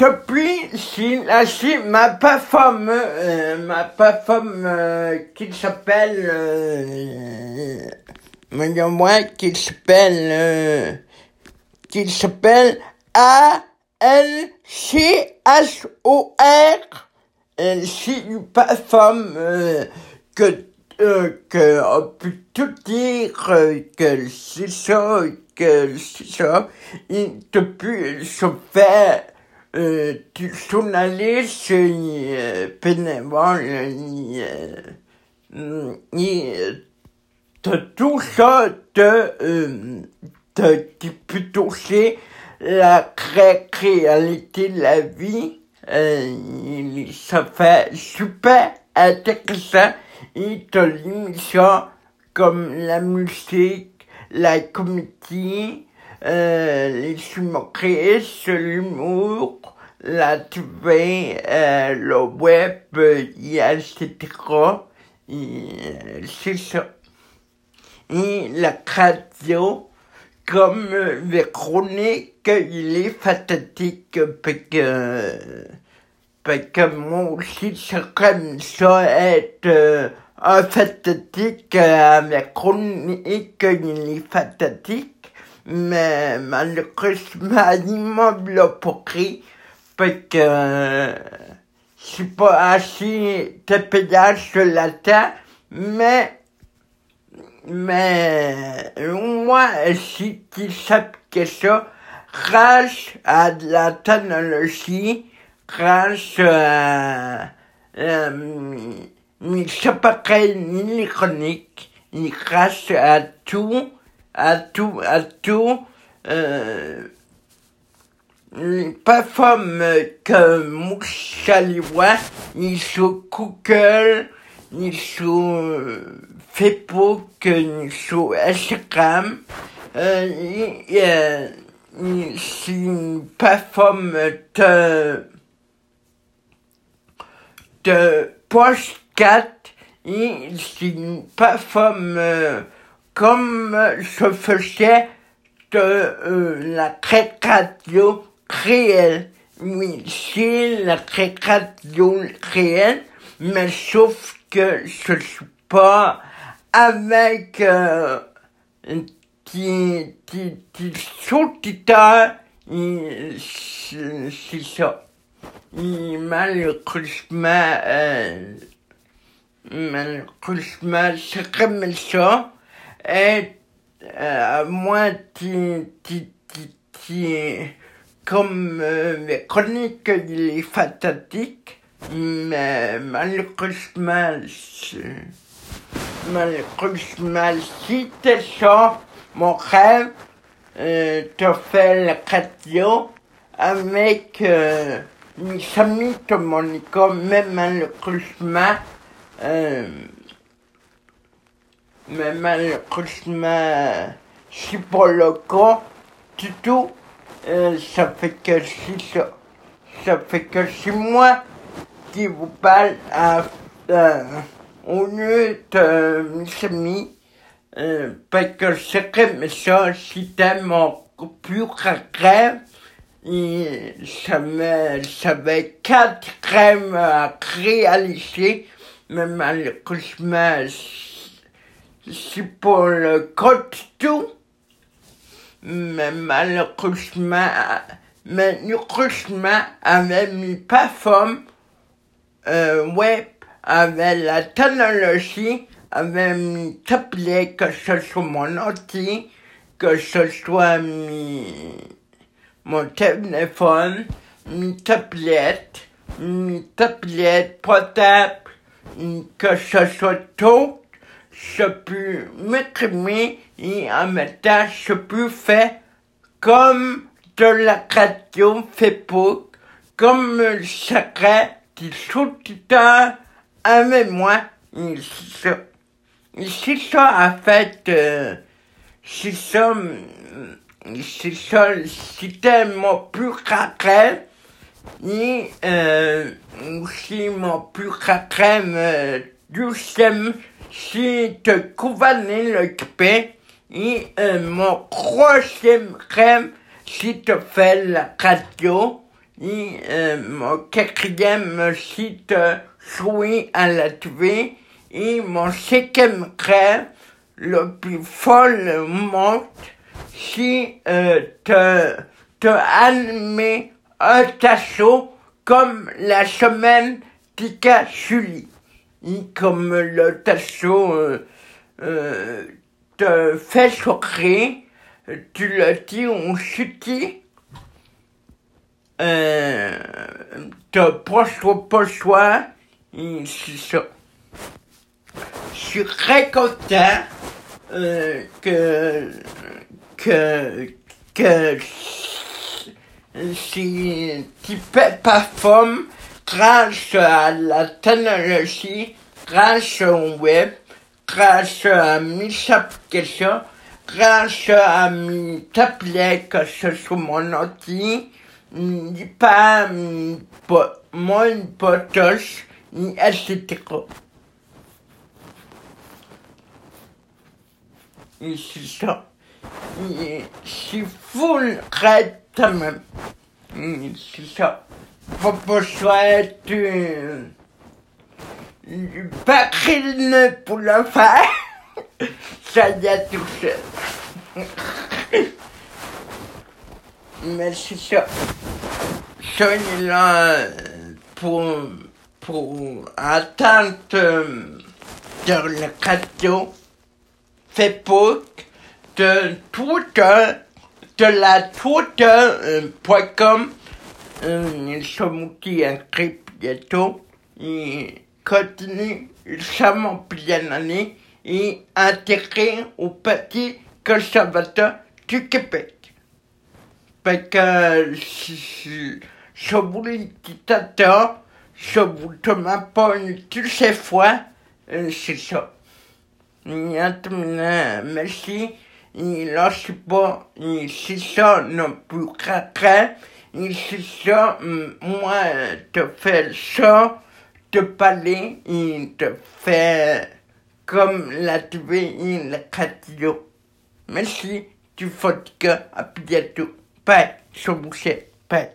depuis, si la si ma femme, euh, ma femme euh, qui s'appelle, euh, moi qui s'appelle, euh, qui s'appelle A L C H O R. Euh, pas femme euh, que euh, que on peut tout dire euh, que c'est ça, que c'est ça, et depuis se faire euh, journaliste euh, bénévole, euh, et de tout ça de, euh, de, qui peut toucher la ré- réalité de la vie. Euh, ça fait super intéressant et de l'émission comme la musique, la comédie, euh, les humoristes, l'humour, la TV, euh, le web, et etc. Et euh, c'est ça. Et la radio, comme euh, Véronique, il est fantastique parce que, parce que moi aussi j'aime ça être euh, un fantastique euh, avec Véronique, il est fantastique, mais malheureusement il m'a pourri parce que euh, c'est pas assez de pédage sur la terre, mais mais moi, si tu sais que ça, grâce à de la technologie, grâce à euh, ni appareils ni l'électronique, ni grâce à tout, à tout, à tout, euh, les plateformes que moi j'allais voir, ni sur Google, ni sur euh, Facebook, ni sur Instagram, euh, euh, c'est une plateforme de, de podcast, c'est une plateforme euh, comme je faisais de euh, la radio réelle. Oui, c'est la radio réelle, mais sauf que suis pas avec euh, des sous-titres, et c'est ça. Et malheureusement, euh, malheureusement, c'est comme ça. Et euh, moi, tu, tu, tu, tu, comme euh, mes chroniques, il est fantastique, mais malheureusement, malheureusement, si c'est ça, mon rêve, euh, de faire la radio avec euh, mes amis de mon école, mais malheureusement, euh, mais malheureusement, c'est pas le cas du tout. Euh, ça fait que c'est ça. Ça fait que c'est moi qui vous parle à, euh, au lieu de mes amis. Euh, parce que c'est comme ça, c'était mon plus rêve. Et ça me, ça avait quatre rêves à réaliser, mais malheureusement, c'est pas le du tout. Mais malheureusement, malheureusement, avec mes plateformes euh, web, avec la technologie, avec mes tablettes, que ce soit mon ordi, que ce soit mes, mon téléphone, mes tablettes, mes tablettes portables, que ce soit tout, je peux m'exprimer et en même temps, je peux faire comme de la radio Facebook, comme ça crée des sous-titres avec moi. C'est ça. En fait, euh, c'est ça, c'est ça, c'était mon plus rêve. Et euh, aussi mon plus rêve, euh, deuxième, c'est de gouverner le Québec. Et euh, mon troisième rêve, c'est de faire la radio. Et euh, mon quatrième site jouer à la TV. Et mon cinquième rêve, le plus folle monte, si euh, te, te animer un tasseau comme la semaine Tika Julie. Comme le tasseau euh, euh, te fait sourire, tu le dis au chutis, euh, te proche pas soi, c'est. Je suis très content euh, que, que, que si tu femme grâce à la technologie, grâce au web, grâce à mes applications, grâce à mes tablettes que ce soit mon ordi, pas mon potos, ni etc. Et c'est ça. C'est full. Et c'est ça. Pas choisir du, bacrine pour le faire. ça y a tout seul. Mais c'est ça. Ça est là pour, pour attendre de la radio Facebook, de Twitter, de la Twitter.com, sont qui écrit bientôt, et continue récemment bien année et intégré au petit conservateur du Québec. Parce que je voulais dictateur, je demande pas toutes ces fois, c'est ça. Merci. Il lâche pas, c'est ça, non plus craquer. C'est ça, moi, te faire ça, te parler, il te fait comme la TV et la radio. Merci, tu fatigues, à bientôt. Bye, vous sais, bye.